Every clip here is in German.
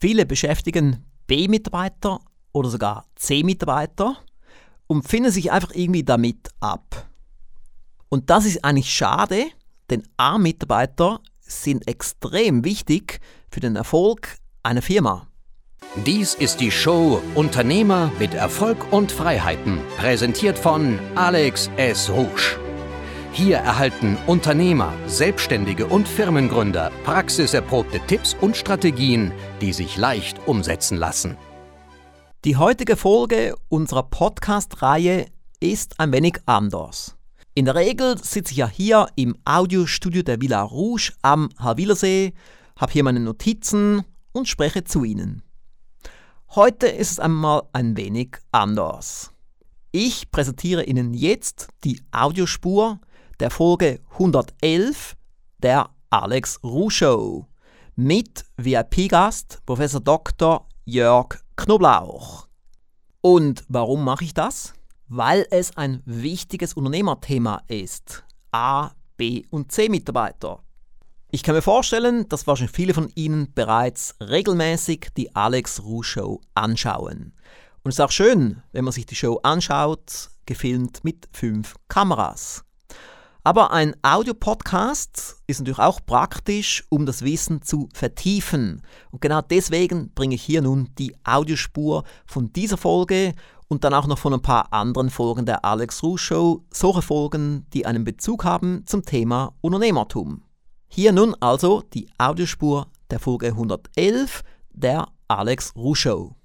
Viele beschäftigen B-Mitarbeiter oder sogar C-Mitarbeiter und finden sich einfach irgendwie damit ab. Und das ist eigentlich schade, denn A-Mitarbeiter sind extrem wichtig für den Erfolg einer Firma. Dies ist die Show Unternehmer mit Erfolg und Freiheiten, präsentiert von Alex S. Rouge. Hier erhalten Unternehmer, Selbstständige und Firmengründer praxiserprobte Tipps und Strategien, die sich leicht umsetzen lassen. Die heutige Folge unserer Podcast-Reihe ist ein wenig anders. In der Regel sitze ich ja hier im Audiostudio der Villa Rouge am Halwilersee, habe hier meine Notizen und spreche zu Ihnen. Heute ist es einmal ein wenig anders. Ich präsentiere Ihnen jetzt die Audiospur der Folge 111 der Alex Rouge Show mit VIP-Gast Prof. Dr. Jörg Knoblauch. Und warum mache ich das? Weil es ein wichtiges Unternehmerthema ist. A, B und C Mitarbeiter. Ich kann mir vorstellen, dass wahrscheinlich viele von Ihnen bereits regelmäßig die Alex Ruh Show anschauen. Und es ist auch schön, wenn man sich die Show anschaut, gefilmt mit fünf Kameras. Aber ein Audiopodcast ist natürlich auch praktisch, um das Wissen zu vertiefen. Und genau deswegen bringe ich hier nun die Audiospur von dieser Folge und dann auch noch von ein paar anderen Folgen der Alex Ruh Show, solche Folgen, die einen Bezug haben zum Thema Unternehmertum. Hier nun also die Audiospur der Folge 111 der Alex Ruh Show.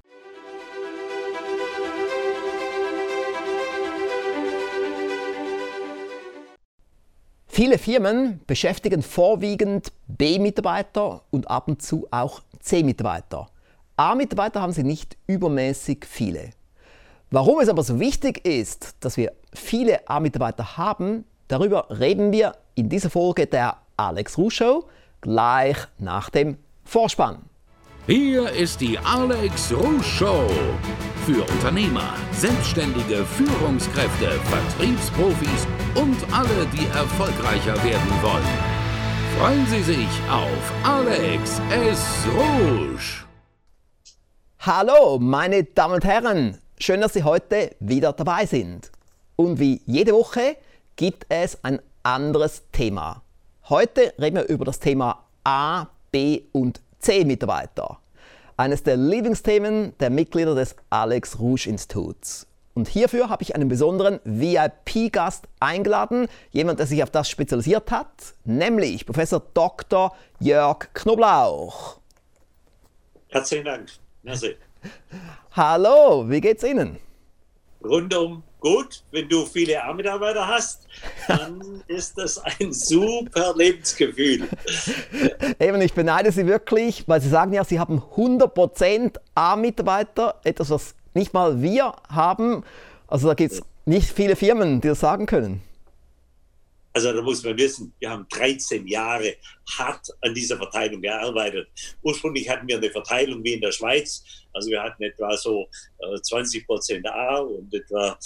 Viele Firmen beschäftigen vorwiegend B-Mitarbeiter und ab und zu auch C-Mitarbeiter. A-Mitarbeiter haben sie nicht übermäßig viele. Warum es aber so wichtig ist, dass wir viele A-Mitarbeiter haben, darüber reden wir in dieser Folge der Alex Ruh Show gleich nach dem Vorspann. Hier ist die Alex Ruh Show. Für Unternehmer, Selbstständige, Führungskräfte, Vertriebsprofis und alle, die erfolgreicher werden wollen. Freuen Sie sich auf Alex S. Rouge. Hallo, meine Damen und Herren. Schön, dass Sie heute wieder dabei sind. Und wie jede Woche gibt es ein anderes Thema. Heute reden wir über das Thema A, B und C Mitarbeiter. Eines der Lieblingsthemen der Mitglieder des Alex Rouge Instituts. Und hierfür habe ich einen besonderen VIP-Gast eingeladen, jemand, der sich auf das spezialisiert hat, nämlich Professor Dr. Jörg Knoblauch. Herzlichen Dank. Merci. Hallo, wie geht's Ihnen? Rundum gut. Wenn du viele A-Mitarbeiter hast, dann ist das ein super Lebensgefühl. Eben, ich beneide Sie wirklich, weil Sie sagen ja, Sie haben 100% A-Mitarbeiter, etwas, was nicht mal wir haben. Also da gibt es nicht viele Firmen, die das sagen können. Also da muss man wissen, wir haben 13 Jahre hart an dieser Verteilung gearbeitet. Ursprünglich hatten wir eine Verteilung wie in der Schweiz. Also wir hatten etwa so äh, 20 Prozent A und etwa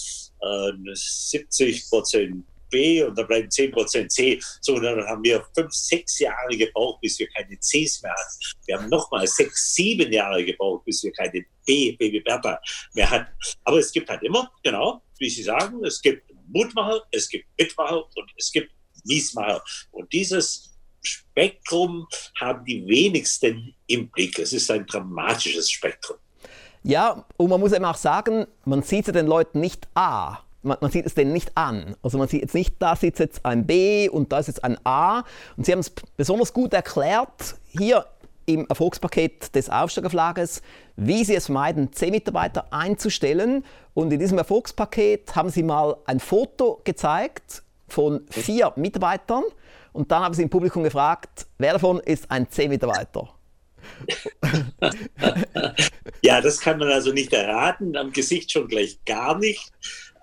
äh, 70 Prozent B und dann bleiben 10 Prozent C. So, dann haben wir fünf, sechs Jahre gebraucht, bis wir keine Cs mehr hatten. Wir haben nochmal sechs, sieben Jahre gebraucht, bis wir keine B, B wie Bertha mehr hatten. Aber es gibt halt immer, genau, wie Sie sagen, es gibt Mutmacher, es gibt Mitmacher und es gibt Miesmacher. Und dieses Spektrum haben die wenigsten im Blick. Es ist ein dramatisches Spektrum. Ja, und man muss eben auch sagen, man sieht es den Leuten nicht A. Man, man, sieht es denen nicht an. Also man sieht jetzt nicht, da sitzt jetzt ein B und da ist jetzt ein A. Und Sie haben es besonders gut erklärt, hier im Erfolgspaket des Aufsteigerflages, wie Sie es vermeiden, C-Mitarbeiter einzustellen. Und in diesem Erfolgspaket haben Sie mal ein Foto gezeigt von vier Mitarbeitern und dann haben Sie im Publikum gefragt, wer davon ist ein C-Mitarbeiter? ja, das kann man also nicht erraten, am Gesicht schon gleich gar nicht.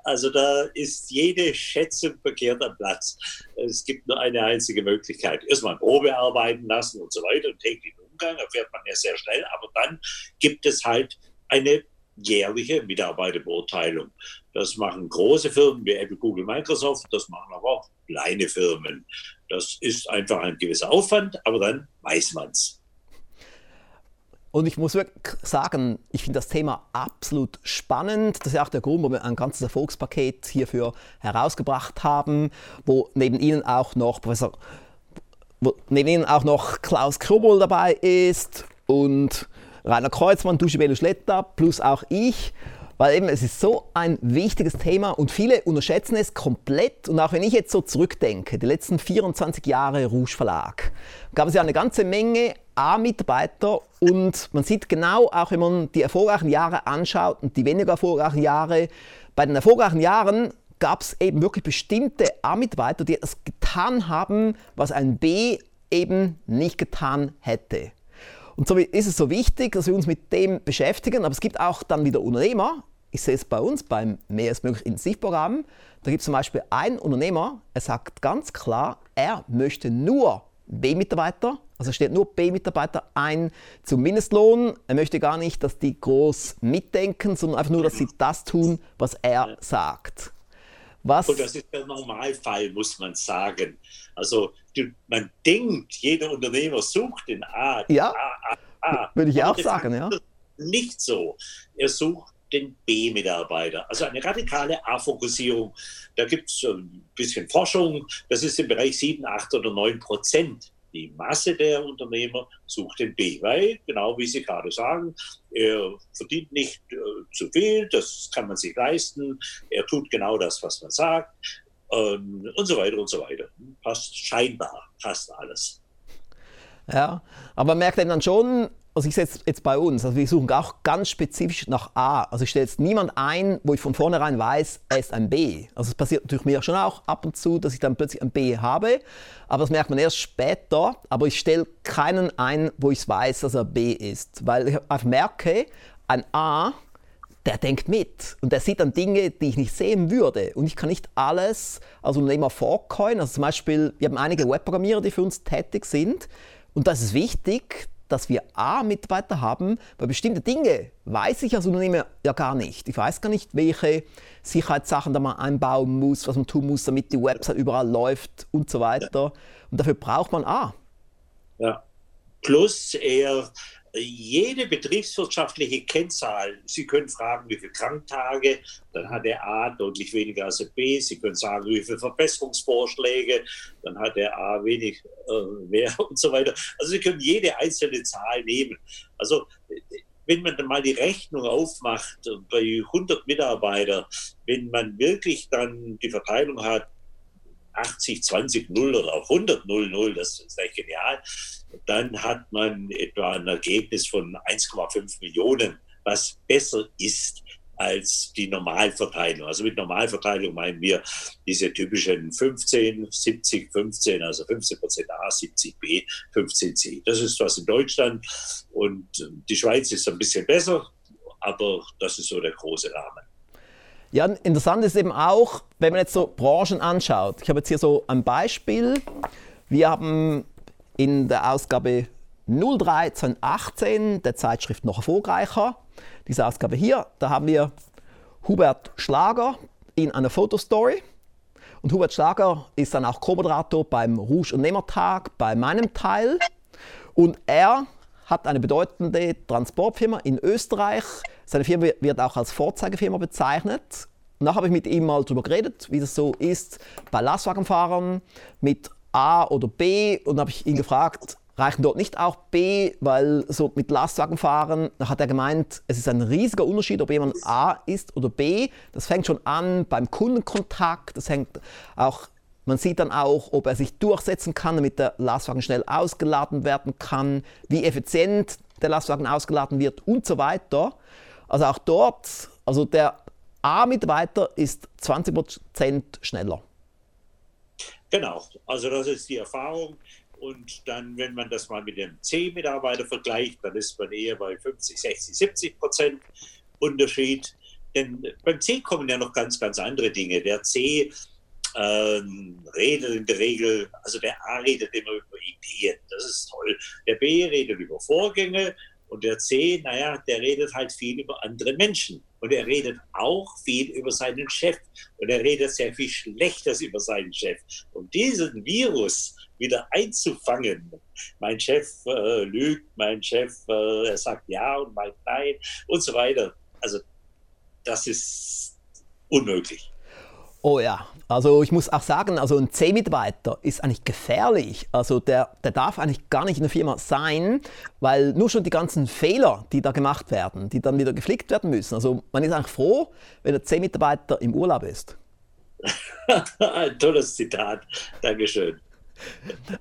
Also da ist jede Schätzung verkehrt am Platz. Es gibt nur eine einzige Möglichkeit. Erstmal Probe arbeiten lassen und so weiter und täglichen Umgang, erfährt man ja sehr schnell. Aber dann gibt es halt eine jährliche Mitarbeiterbeurteilung. Das machen große Firmen wie Apple, Google, Microsoft, das machen aber auch kleine Firmen. Das ist einfach ein gewisser Aufwand, aber dann weiß man es. Und ich muss wirklich sagen, ich finde das Thema absolut spannend. Das ist auch der Grund, warum wir ein ganzes Erfolgspaket hierfür herausgebracht haben, wo neben Ihnen auch noch Professor, wo neben Ihnen auch noch Klaus Krobol dabei ist und Rainer Kreuzmann, Dusche Belu Schletta, plus auch ich. Weil eben es ist so ein wichtiges Thema und viele unterschätzen es komplett. Und auch wenn ich jetzt so zurückdenke, die letzten 24 Jahre Rouge Verlag, gab es ja eine ganze Menge A-Mitarbeiter und man sieht genau, auch wenn man die erfolgreichen Jahre anschaut und die weniger erfolgreichen Jahre, bei den erfolgreichen Jahren gab es eben wirklich bestimmte A-Mitarbeiter, die etwas getan haben, was ein B eben nicht getan hätte. Und so ist es so wichtig, dass wir uns mit dem beschäftigen. Aber es gibt auch dann wieder Unternehmer. Ich sehe es bei uns beim Mehr als möglich Intensivprogramm. Da gibt es zum Beispiel einen Unternehmer, er sagt ganz klar, er möchte nur B-Mitarbeiter, also stellt nur B-Mitarbeiter ein zum Mindestlohn. Er möchte gar nicht, dass die groß mitdenken, sondern einfach nur, dass sie das tun, was er sagt. Was? Und das ist der Normalfall, muss man sagen. Also man denkt, jeder Unternehmer sucht den A. Ja, A, A, A. würde ich auch sagen, ja. Nicht so. Er sucht den B-Mitarbeiter. Also eine radikale A-Fokussierung. Da gibt es ein bisschen Forschung. Das ist im Bereich 7, 8 oder 9 Prozent die Masse der Unternehmer sucht den B, weil, genau wie Sie gerade sagen, er verdient nicht äh, zu viel, das kann man sich leisten, er tut genau das, was man sagt ähm, und so weiter und so weiter. Passt scheinbar, passt alles. Ja, aber merkt dann schon, also ich setze jetzt bei uns, also wir suchen auch ganz spezifisch nach A. Also ich stelle jetzt niemand ein, wo ich von vornherein weiß, er ist ein B. Also es passiert natürlich mir schon auch ab und zu, dass ich dann plötzlich ein B habe, aber das merkt man erst später. Aber ich stelle keinen ein, wo ich weiß, dass er B ist, weil ich einfach merke, ein A, der denkt mit und der sieht dann Dinge, die ich nicht sehen würde. Und ich kann nicht alles als Unternehmer vorkäuen. Also zum Beispiel, wir haben einige Webprogrammierer, die für uns tätig sind. Und das ist wichtig, dass wir A-Mitarbeiter haben, weil bestimmte Dinge weiß ich als Unternehmer ja gar nicht. Ich weiß gar nicht, welche Sicherheitssachen da man einbauen muss, was man tun muss, damit die Website überall läuft und so weiter. Und dafür braucht man A. Ja. Plus er jede betriebswirtschaftliche Kennzahl, Sie können fragen, wie viele Kranktage, dann hat der A deutlich weniger als der B. Sie können sagen, wie viele Verbesserungsvorschläge, dann hat der A wenig äh, mehr und so weiter. Also Sie können jede einzelne Zahl nehmen. Also wenn man dann mal die Rechnung aufmacht bei 100 Mitarbeitern, wenn man wirklich dann die Verteilung hat, 80, 20, 0 oder auf 100, 0, 0, das ist echt genial, dann hat man etwa ein Ergebnis von 1,5 Millionen, was besser ist als die Normalverteilung. Also mit Normalverteilung meinen wir diese typischen 15, 70, 15, also 15 Prozent A, 70 B, 15 C. Das ist was in Deutschland und die Schweiz ist ein bisschen besser, aber das ist so der große Rahmen. Ja, interessant ist eben auch, wenn man jetzt so Branchen anschaut. Ich habe jetzt hier so ein Beispiel. Wir haben in der Ausgabe 03 2018 der Zeitschrift noch erfolgreicher. Diese Ausgabe hier, da haben wir Hubert Schlager in einer Fotostory. Und Hubert Schlager ist dann auch Co-Moderator beim Rouge- und Nehmertag bei meinem Teil. Und er hat eine bedeutende Transportfirma in Österreich. Seine Firma wird auch als Vorzeigefirma bezeichnet. Und da habe ich mit ihm mal darüber geredet, wie das so ist bei Lastwagenfahrern mit A oder B und habe ich ihn gefragt, reichen dort nicht auch B, weil so mit Lastwagen fahren, da hat er gemeint, es ist ein riesiger Unterschied, ob jemand A ist oder B. Das fängt schon an beim Kundenkontakt, das hängt auch, man sieht dann auch, ob er sich durchsetzen kann, damit der Lastwagen schnell ausgeladen werden kann, wie effizient der Lastwagen ausgeladen wird und so weiter. Also auch dort, also der A-Mitarbeiter ist 20% schneller. Genau, also das ist die Erfahrung. Und dann, wenn man das mal mit dem C-Mitarbeiter vergleicht, dann ist man eher bei 50, 60, 70 Prozent Unterschied. Denn beim C kommen ja noch ganz, ganz andere Dinge. Der C ähm, redet in der Regel, also der A redet immer über Ideen, das ist toll. Der B redet über Vorgänge und der C, naja, der redet halt viel über andere Menschen. Und er redet auch viel über seinen Chef. Und er redet sehr viel Schlechtes über seinen Chef. Und diesen Virus, wieder einzufangen. Mein Chef äh, lügt, mein Chef äh, sagt ja und meint nein und so weiter. Also das ist unmöglich. Oh ja, also ich muss auch sagen, also ein C-Mitarbeiter ist eigentlich gefährlich. Also der, der darf eigentlich gar nicht in der Firma sein, weil nur schon die ganzen Fehler, die da gemacht werden, die dann wieder geflickt werden müssen. Also man ist eigentlich froh, wenn der C-Mitarbeiter im Urlaub ist. ein tolles Zitat, Dankeschön.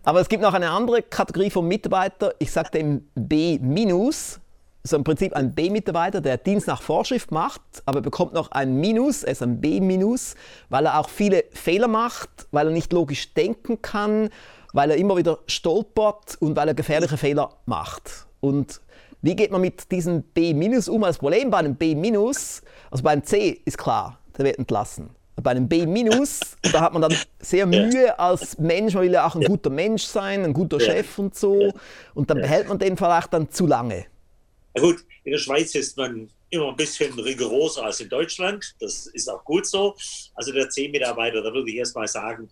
Aber es gibt noch eine andere Kategorie von Mitarbeiter, ich sage dem B-, so im Prinzip ein B-Mitarbeiter, der Dienst nach Vorschrift macht, aber bekommt noch ein Minus, ist ein B-, weil er auch viele Fehler macht, weil er nicht logisch denken kann, weil er immer wieder stolpert und weil er gefährliche Fehler macht. Und wie geht man mit diesem B- um? Das Problem bei einem B-, also beim C ist klar, der wird entlassen. Bei einem B-, da hat man dann sehr Mühe als Mensch, man will ja auch ein guter Mensch sein, ein guter Chef und so. Und dann behält man den vielleicht dann zu lange. Na gut, in der Schweiz ist man immer ein bisschen rigoroser als in Deutschland. Das ist auch gut so. Also der C-Mitarbeiter, da würde ich erstmal sagen,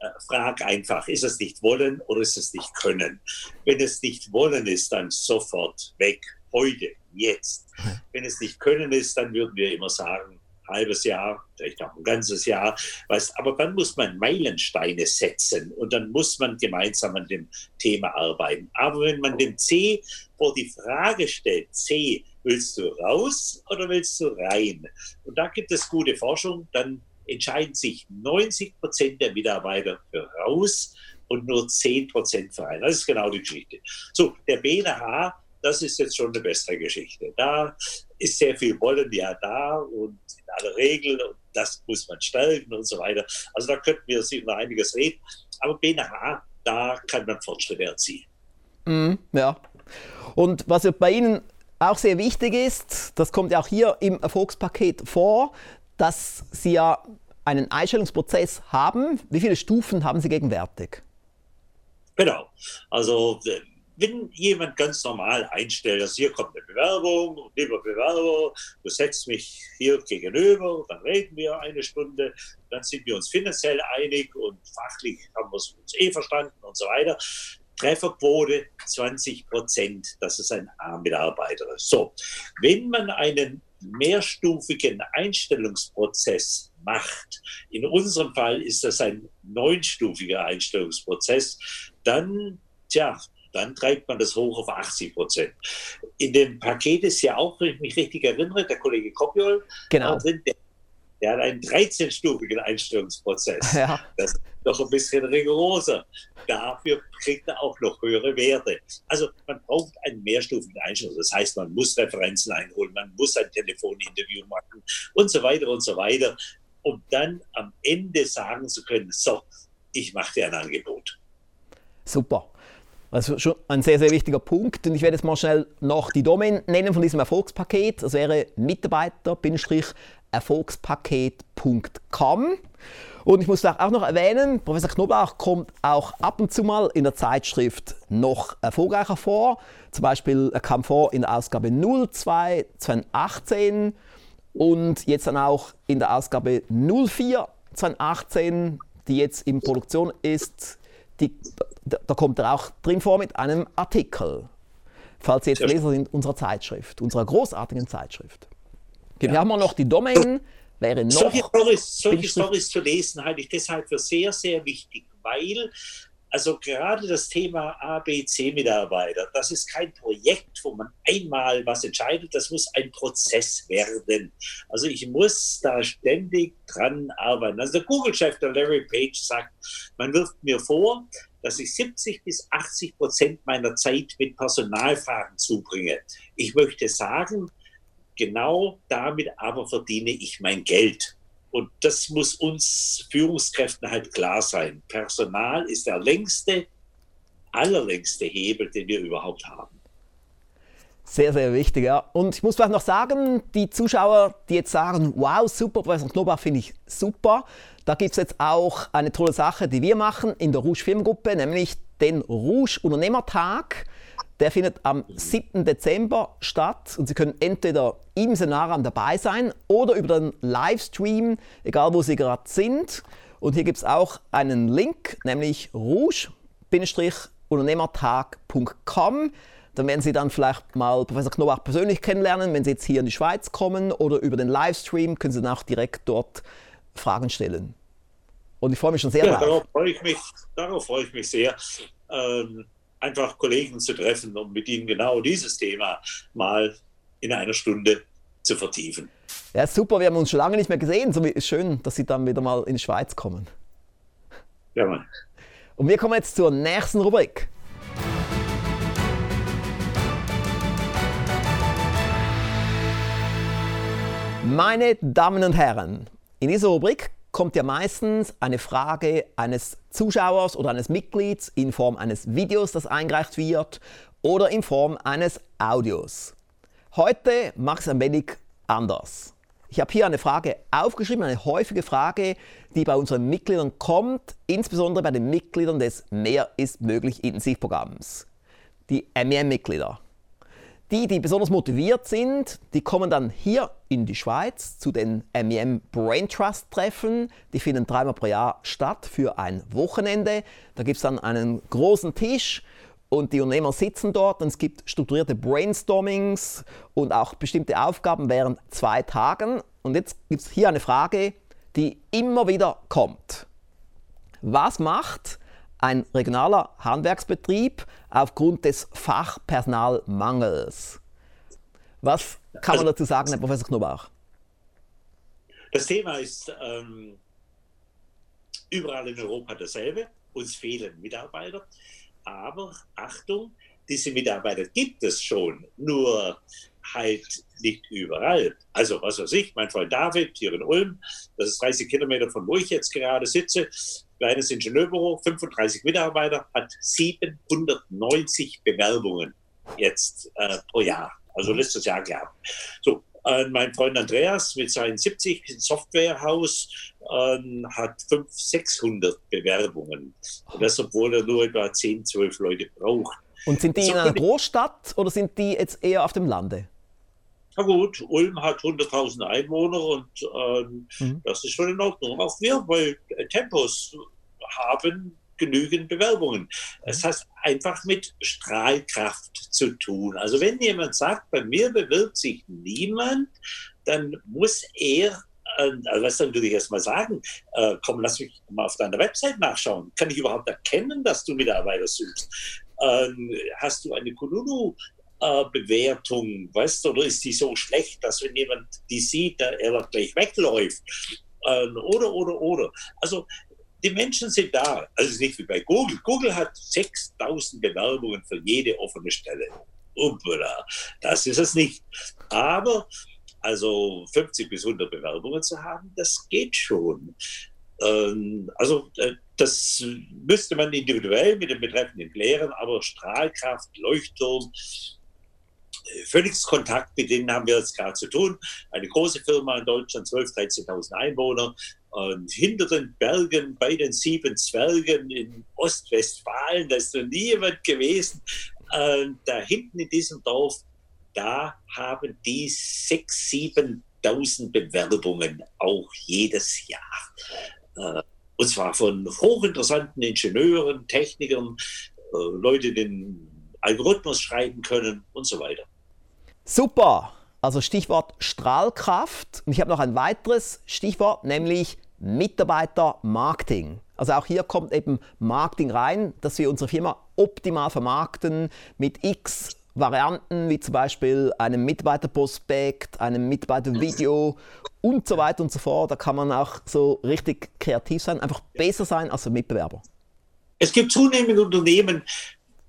äh, frag einfach, ist es nicht wollen oder ist es nicht können? Wenn es nicht wollen ist, dann sofort weg, heute, jetzt. Wenn es nicht können ist, dann würden wir immer sagen, halbes Jahr, vielleicht auch ein ganzes Jahr. Weißt, aber dann muss man Meilensteine setzen und dann muss man gemeinsam an dem Thema arbeiten. Aber wenn man dem C vor die Frage stellt, C, willst du raus oder willst du rein? Und da gibt es gute Forschung, dann entscheiden sich 90 Prozent der Mitarbeiter für raus und nur 10 Prozent für rein. Das ist genau die Geschichte. So, der BNH das ist jetzt schon eine bessere Geschichte. Da ist sehr viel Wollen ja da und in aller Regel, und das muss man stärken und so weiter. Also da könnten wir noch einiges reden. Aber BNH, da kann man Fortschritte erzielen. Mm, ja. Und was bei Ihnen auch sehr wichtig ist, das kommt ja auch hier im Erfolgspaket vor, dass Sie ja einen Einstellungsprozess haben. Wie viele Stufen haben Sie gegenwärtig? Genau. Also wenn jemand ganz normal einstellt, dass hier kommt eine Bewerbung, lieber Bewerber, du setzt mich hier gegenüber, dann reden wir eine Stunde, dann sind wir uns finanziell einig und fachlich haben wir uns eh verstanden und so weiter. Trefferquote 20 Prozent, das ist ein A-Mitarbeiter. So, wenn man einen mehrstufigen Einstellungsprozess macht, in unserem Fall ist das ein neunstufiger Einstellungsprozess, dann, tja, dann treibt man das hoch auf 80 Prozent. In dem Paket ist ja auch, wenn ich mich richtig erinnere, der Kollege Kopiol, genau. drin, der, der, hat einen 13-stufigen Einstellungsprozess. Ja. Das ist doch ein bisschen rigoroser. Dafür kriegt er auch noch höhere Werte. Also man braucht einen mehrstufigen Einstellung. Das heißt, man muss Referenzen einholen, man muss ein Telefoninterview machen und so weiter und so weiter, um dann am Ende sagen zu können, so, ich mache dir ein Angebot. Super. Also schon ein sehr, sehr wichtiger Punkt. Und ich werde jetzt mal schnell noch die Domain nennen von diesem Erfolgspaket. Das wäre mitarbeiter-erfolgspaket.com. Und ich muss auch noch erwähnen, Professor Knoblauch kommt auch ab und zu mal in der Zeitschrift noch erfolgreicher vor. Zum Beispiel er kam vor in der Ausgabe 02 2018 und jetzt dann auch in der Ausgabe 04 2018, die jetzt in Produktion ist die, da, kommt er auch drin vor mit einem Artikel. Falls Sie jetzt Leser sind unserer Zeitschrift, unserer großartigen Zeitschrift. Okay, ja. Wir haben auch noch die Domain, wäre noch. Solche Stories, solche Stories zu lesen halte ich deshalb für sehr, sehr wichtig, weil also gerade das Thema ABC-Mitarbeiter, das ist kein Projekt, wo man einmal was entscheidet, das muss ein Prozess werden. Also ich muss da ständig dran arbeiten. Also der Google-Chef, der Larry Page, sagt, man wirft mir vor, dass ich 70 bis 80 Prozent meiner Zeit mit Personalfragen zubringe. Ich möchte sagen, genau damit aber verdiene ich mein Geld. Und das muss uns Führungskräften halt klar sein. Personal ist der längste, allerlängste Hebel, den wir überhaupt haben. Sehr, sehr wichtig, ja. Und ich muss vielleicht noch sagen, die Zuschauer, die jetzt sagen, wow, super, Professor Knoblauch finde ich super, da gibt es jetzt auch eine tolle Sache, die wir machen in der Rouge Firmengruppe, nämlich den Rouge Unternehmertag. Der findet am 7. Dezember statt und Sie können entweder im Szenario dabei sein oder über den Livestream, egal wo Sie gerade sind. Und hier gibt es auch einen Link, nämlich rouge.ch unternehmertag.com. Dann werden Sie dann vielleicht mal Professor Knobach persönlich kennenlernen, wenn Sie jetzt hier in die Schweiz kommen oder über den Livestream können Sie dann auch direkt dort Fragen stellen. Und ich freue mich schon sehr ja, darauf. Freue ich mich, darauf freue ich mich sehr, ähm, einfach Kollegen zu treffen, um mit ihnen genau dieses Thema mal in einer Stunde zu vertiefen. Ja, super, wir haben uns schon lange nicht mehr gesehen. So schön, dass Sie dann wieder mal in die Schweiz kommen. Ja, Mann. Und wir kommen jetzt zur nächsten Rubrik. Meine Damen und Herren, in dieser Rubrik kommt ja meistens eine Frage eines Zuschauers oder eines Mitglieds in Form eines Videos, das eingereicht wird, oder in Form eines Audios. Heute mache ich es ein wenig anders. Ich habe hier eine Frage aufgeschrieben, eine häufige Frage, die bei unseren Mitgliedern kommt, insbesondere bei den Mitgliedern des Mehr ist möglich Intensivprogramms. Die MEM-Mitglieder. Die, die besonders motiviert sind, die kommen dann hier in die Schweiz zu den MEM Brain Trust Treffen. Die finden dreimal pro Jahr statt für ein Wochenende. Da gibt es dann einen großen Tisch und die Unternehmer sitzen dort und es gibt strukturierte Brainstormings und auch bestimmte Aufgaben während zwei Tagen. Und jetzt gibt es hier eine Frage, die immer wieder kommt. Was macht ein regionaler Handwerksbetrieb aufgrund des Fachpersonalmangels. Was kann man also, dazu sagen, Herr Professor Knobach? Das Thema ist ähm, überall in Europa dasselbe. Uns fehlen Mitarbeiter. Aber Achtung, diese Mitarbeiter gibt es schon, nur halt nicht überall. Also was weiß ich, mein Freund David hier in Ulm, das ist 30 Kilometer von wo ich jetzt gerade sitze, kleines Ingenieurbüro, 35 Mitarbeiter, hat 790 Bewerbungen jetzt äh, pro Jahr. Also letztes Jahr gehabt. So, äh, mein Freund Andreas mit seinen 70 Softwarehaus äh, hat 500, 600 Bewerbungen. Und das, obwohl er nur etwa 10, 12 Leute braucht. Und sind die so, in einer Großstadt oder sind die jetzt eher auf dem Lande? Na gut, Ulm hat 100.000 Einwohner und ähm, mhm. das ist schon in Ordnung. Auch wir bei Tempos haben genügend Bewerbungen. Es hat einfach mit Strahlkraft zu tun. Also wenn jemand sagt, bei mir bewirbt sich niemand, dann muss er äh, also was dann würde ich erst mal sagen, äh, komm, lass mich mal auf deiner Website nachschauen. Kann ich überhaupt erkennen, dass du Mitarbeiter suchst? Ähm, hast du eine Kununu äh, Bewertung, weißt du, oder ist die so schlecht, dass wenn jemand die sieht, er gleich wegläuft? Ähm, oder, oder, oder. Also die Menschen sind da. Also es ist nicht wie bei Google. Google hat 6000 Bewerbungen für jede offene Stelle. Uppala, das ist es nicht. Aber also 50 bis 100 Bewerbungen zu haben, das geht schon. Ähm, also äh, das müsste man individuell mit den Betreffenden klären, aber Strahlkraft, Leuchtturm, Phoenix Kontakt, mit denen haben wir jetzt gerade zu tun. Eine große Firma in Deutschland, 12.000, 13.000 Einwohner. Und hinter den Bergen bei den sieben Zwergen in Ostwestfalen, da ist noch nie jemand gewesen. Und da hinten in diesem Dorf, da haben die 6.000, 7.000 Bewerbungen auch jedes Jahr. Äh, und zwar von hochinteressanten Ingenieuren, Technikern, äh, Leute, die den Algorithmus schreiben können und so weiter. Super. Also Stichwort Strahlkraft. Und ich habe noch ein weiteres Stichwort, nämlich Mitarbeitermarketing. Also auch hier kommt eben Marketing rein, dass wir unsere Firma optimal vermarkten mit x Varianten, wie zum Beispiel einem Mitarbeiterprospekt, einem Mitarbeitervideo und so weiter und so fort. Da kann man auch so richtig kreativ sein, einfach besser sein als der Mitbewerber. Es gibt zunehmend Unternehmen,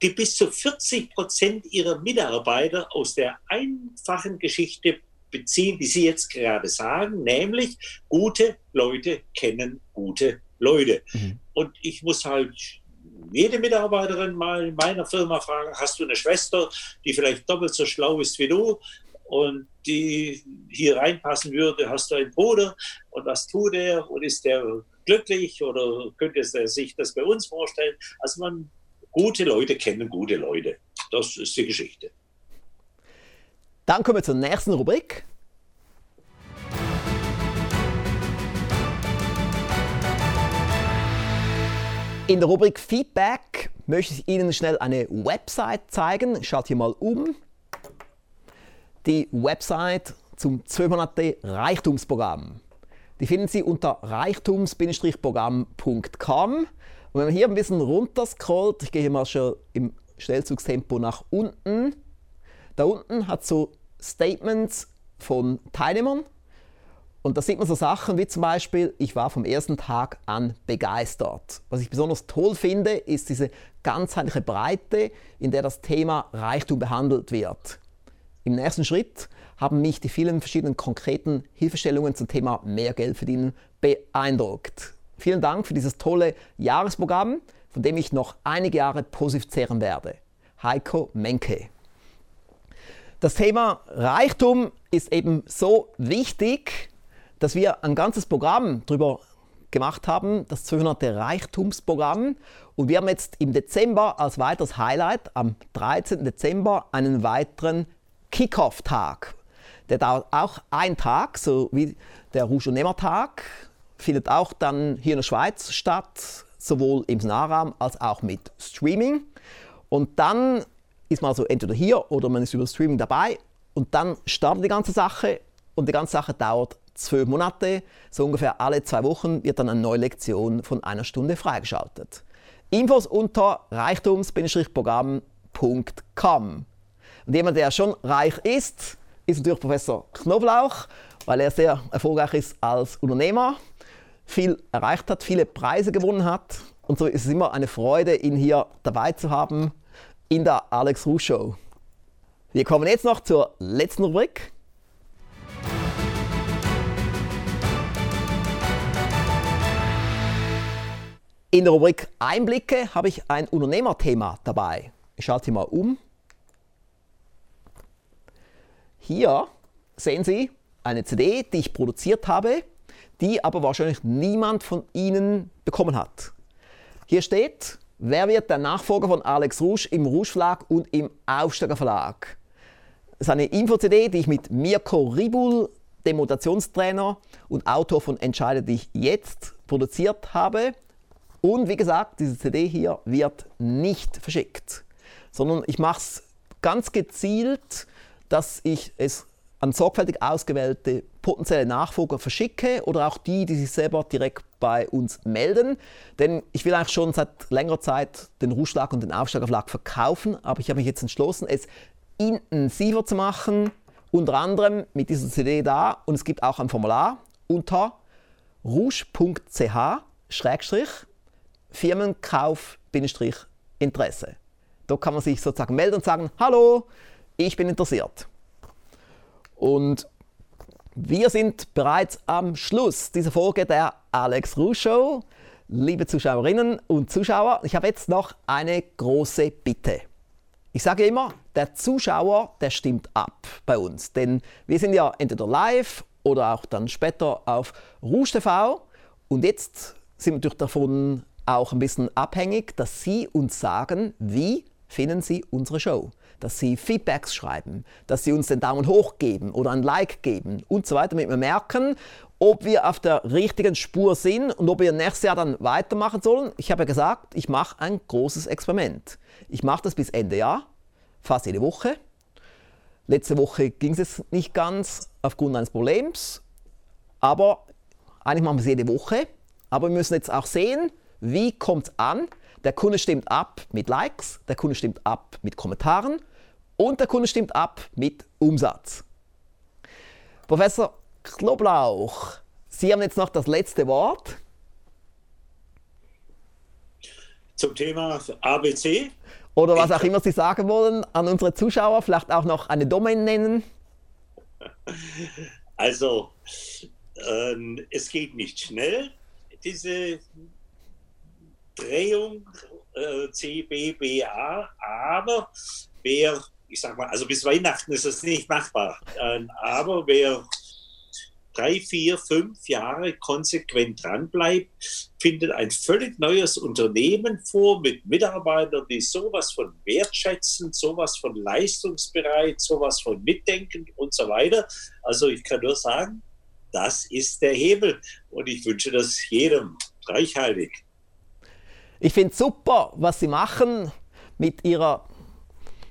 die bis zu 40 Prozent ihrer Mitarbeiter aus der einfachen Geschichte beziehen, die Sie jetzt gerade sagen, nämlich gute Leute kennen gute Leute. Mhm. Und ich muss halt jede Mitarbeiterin mal in meiner Firma fragen, hast du eine Schwester, die vielleicht doppelt so schlau ist wie du und die hier reinpassen würde? Hast du einen Bruder und was tut er und ist der glücklich oder könnte er sich das bei uns vorstellen? Also man Gute Leute kennen gute Leute. Das ist die Geschichte. Dann kommen wir zur nächsten Rubrik. In der Rubrik Feedback möchte ich Ihnen schnell eine Website zeigen. Ich schalte hier mal um. Die Website zum 12 Monate Reichtumsprogramm. Die finden Sie unter reichtums-programm.com. Und wenn man hier ein bisschen runter scrollt, ich gehe hier mal schon im Schnellzugstempo nach unten, da unten hat so Statements von Teilnehmern. Und da sieht man so Sachen wie zum Beispiel, ich war vom ersten Tag an begeistert. Was ich besonders toll finde, ist diese ganzheitliche Breite, in der das Thema Reichtum behandelt wird. Im nächsten Schritt haben mich die vielen verschiedenen konkreten Hilfestellungen zum Thema mehr Geld verdienen beeindruckt. Vielen Dank für dieses tolle Jahresprogramm, von dem ich noch einige Jahre positiv zehren werde. Heiko Menke. Das Thema Reichtum ist eben so wichtig, dass wir ein ganzes Programm darüber gemacht haben, das sogenannte Reichtumsprogramm. Und wir haben jetzt im Dezember als weiteres Highlight am 13. Dezember einen weiteren Kickoff-Tag. Der dauert auch einen Tag, so wie der Rouge und Tag. Findet auch dann hier in der Schweiz statt, sowohl im Nahraum als auch mit Streaming. Und dann ist man also entweder hier oder man ist über Streaming dabei und dann startet die ganze Sache und die ganze Sache dauert zwölf Monate. So ungefähr alle zwei Wochen wird dann eine neue Lektion von einer Stunde freigeschaltet. Infos unter reichtums-programm.com. Und jemand, der schon reich ist, ist natürlich Professor Knoblauch, weil er sehr erfolgreich ist als Unternehmer, viel erreicht hat, viele Preise gewonnen hat. Und so ist es immer eine Freude, ihn hier dabei zu haben in der Alex Ruh Show. Wir kommen jetzt noch zur letzten Rubrik. In der Rubrik Einblicke habe ich ein Unternehmerthema dabei. Ich schalte mal um. Hier sehen Sie eine CD, die ich produziert habe, die aber wahrscheinlich niemand von Ihnen bekommen hat. Hier steht Wer wird der Nachfolger von Alex Rouge im Rouge Verlag und im Aufsteiger Verlag? Das ist eine Info-CD, die ich mit Mirko Ribul, dem Mutationstrainer und Autor von Entscheide dich jetzt, produziert habe. Und wie gesagt, diese CD hier wird nicht verschickt, sondern ich mache es ganz gezielt, dass ich es an sorgfältig ausgewählte potenzielle Nachfolger verschicke oder auch die, die sich selber direkt bei uns melden. Denn ich will eigentlich schon seit längerer Zeit den Ruhschlag und den Aufsteigerflag verkaufen, aber ich habe mich jetzt entschlossen, es intensiver zu machen, unter anderem mit dieser CD da und es gibt auch ein Formular unter rouge.ch-firmenkauf-interesse. Da kann man sich sozusagen melden und sagen, hallo, ich bin interessiert. Und wir sind bereits am Schluss dieser Folge der Alex Ruh Show. Liebe Zuschauerinnen und Zuschauer, ich habe jetzt noch eine große Bitte. Ich sage immer, der Zuschauer, der stimmt ab bei uns, denn wir sind ja entweder live oder auch dann später auf Rouge TV und jetzt sind wir natürlich davon auch ein bisschen abhängig, dass Sie uns sagen, wie finden Sie unsere Show dass sie Feedbacks schreiben, dass sie uns den Daumen hoch geben oder ein Like geben und so weiter, damit wir merken, ob wir auf der richtigen Spur sind und ob wir nächstes Jahr dann weitermachen sollen. Ich habe ja gesagt, ich mache ein großes Experiment. Ich mache das bis Ende Jahr, fast jede Woche. Letzte Woche ging es nicht ganz aufgrund eines Problems, aber eigentlich machen wir es jede Woche. Aber wir müssen jetzt auch sehen, wie kommt es an. Der Kunde stimmt ab mit Likes, der Kunde stimmt ab mit Kommentaren und der Kunde stimmt ab mit Umsatz. Professor Knoblauch, Sie haben jetzt noch das letzte Wort. Zum Thema ABC. Oder was auch immer Sie sagen wollen an unsere Zuschauer, vielleicht auch noch eine Domain nennen. Also, äh, es geht nicht schnell, diese Drehung äh, CBBA, aber wer, ich sag mal, also bis Weihnachten ist es nicht machbar, äh, aber wer drei, vier, fünf Jahre konsequent dranbleibt, findet ein völlig neues Unternehmen vor mit Mitarbeitern, die sowas von wertschätzen, sowas von leistungsbereit, sowas von mitdenken und so weiter. Also ich kann nur sagen, das ist der Hebel und ich wünsche das jedem reichhaltig. Ich finde es super, was Sie machen mit, ihrer,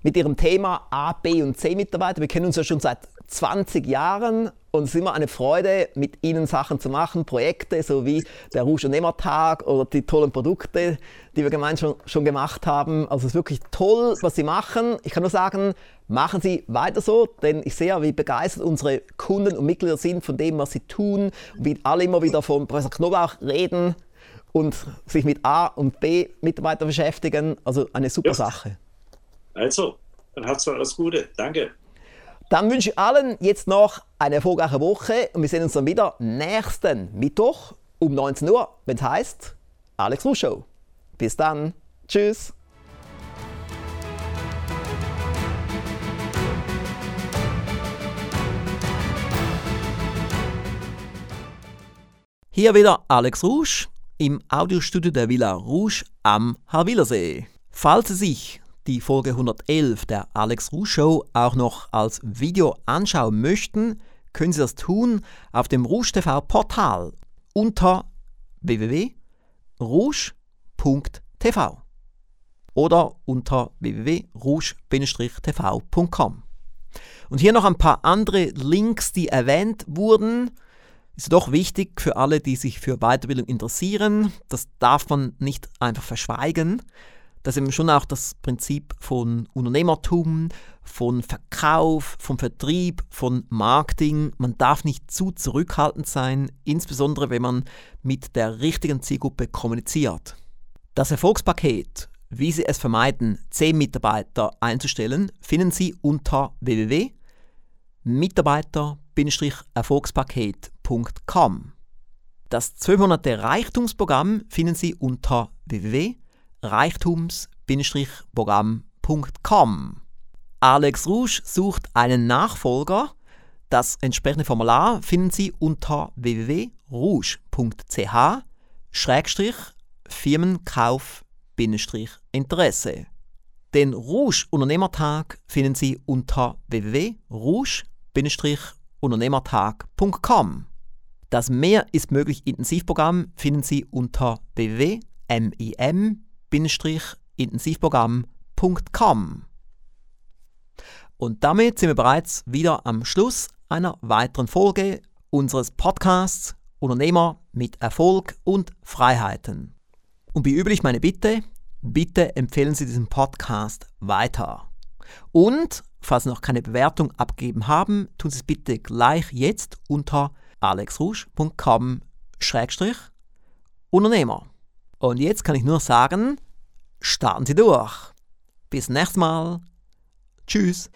mit Ihrem Thema A, B und C Mitarbeiter. Wir kennen uns ja schon seit 20 Jahren und es ist immer eine Freude, mit Ihnen Sachen zu machen, Projekte, so wie der Rouge und Tag oder die tollen Produkte, die wir gemeinsam schon, schon gemacht haben. Also es ist wirklich toll, was Sie machen. Ich kann nur sagen, machen Sie weiter so, denn ich sehe ja, wie begeistert unsere Kunden und Mitglieder sind von dem, was sie tun, wie alle immer wieder von Professor Knoblauch reden und sich mit A und B Mitarbeitern beschäftigen. Also eine super ja. Sache. Also, dann hat es alles Gute. Danke. Dann wünsche ich allen jetzt noch eine erfolgreiche Woche und wir sehen uns dann wieder nächsten Mittwoch um 19 Uhr, wenn es heißt Alex Show. Bis dann. Tschüss. Hier wieder Alex Rouge im Audiostudio der Villa Rouge am Harwillersee. Falls Sie sich die Folge 111 der Alex Rouge Show auch noch als Video anschauen möchten, können Sie das tun auf dem Rouge TV Portal unter www.rouge.tv oder unter www.rouge-tv.com. Und hier noch ein paar andere Links, die erwähnt wurden. Ist doch wichtig für alle, die sich für Weiterbildung interessieren. Das darf man nicht einfach verschweigen dass eben schon auch das Prinzip von Unternehmertum, von Verkauf, von Vertrieb, von Marketing, man darf nicht zu zurückhaltend sein, insbesondere wenn man mit der richtigen Zielgruppe kommuniziert. Das Erfolgspaket, wie Sie es vermeiden, 10 Mitarbeiter einzustellen, finden Sie unter www.mitarbeiter-erfolgspaket.com. Das 12 Monate Reichtumsprogramm finden Sie unter www reichtums-programm.com. Alex Rouge sucht einen Nachfolger. Das entsprechende Formular finden Sie unter www.rouge.ch-firmenkauf-interesse. Den Rouge Unternehmertag finden Sie unter www.rouge-unternehmertag.com. Das Mehr ist möglich Intensivprogramm finden Sie unter www.mim intensivprogramm.com. Und damit sind wir bereits wieder am Schluss einer weiteren Folge unseres Podcasts Unternehmer mit Erfolg und Freiheiten. Und wie üblich meine Bitte, bitte empfehlen Sie diesen Podcast weiter. Und falls Sie noch keine Bewertung abgegeben haben, tun Sie es bitte gleich jetzt unter alexrusch.com-unternehmer. Und jetzt kann ich nur sagen, starten Sie durch. Bis nächstes Mal. Tschüss.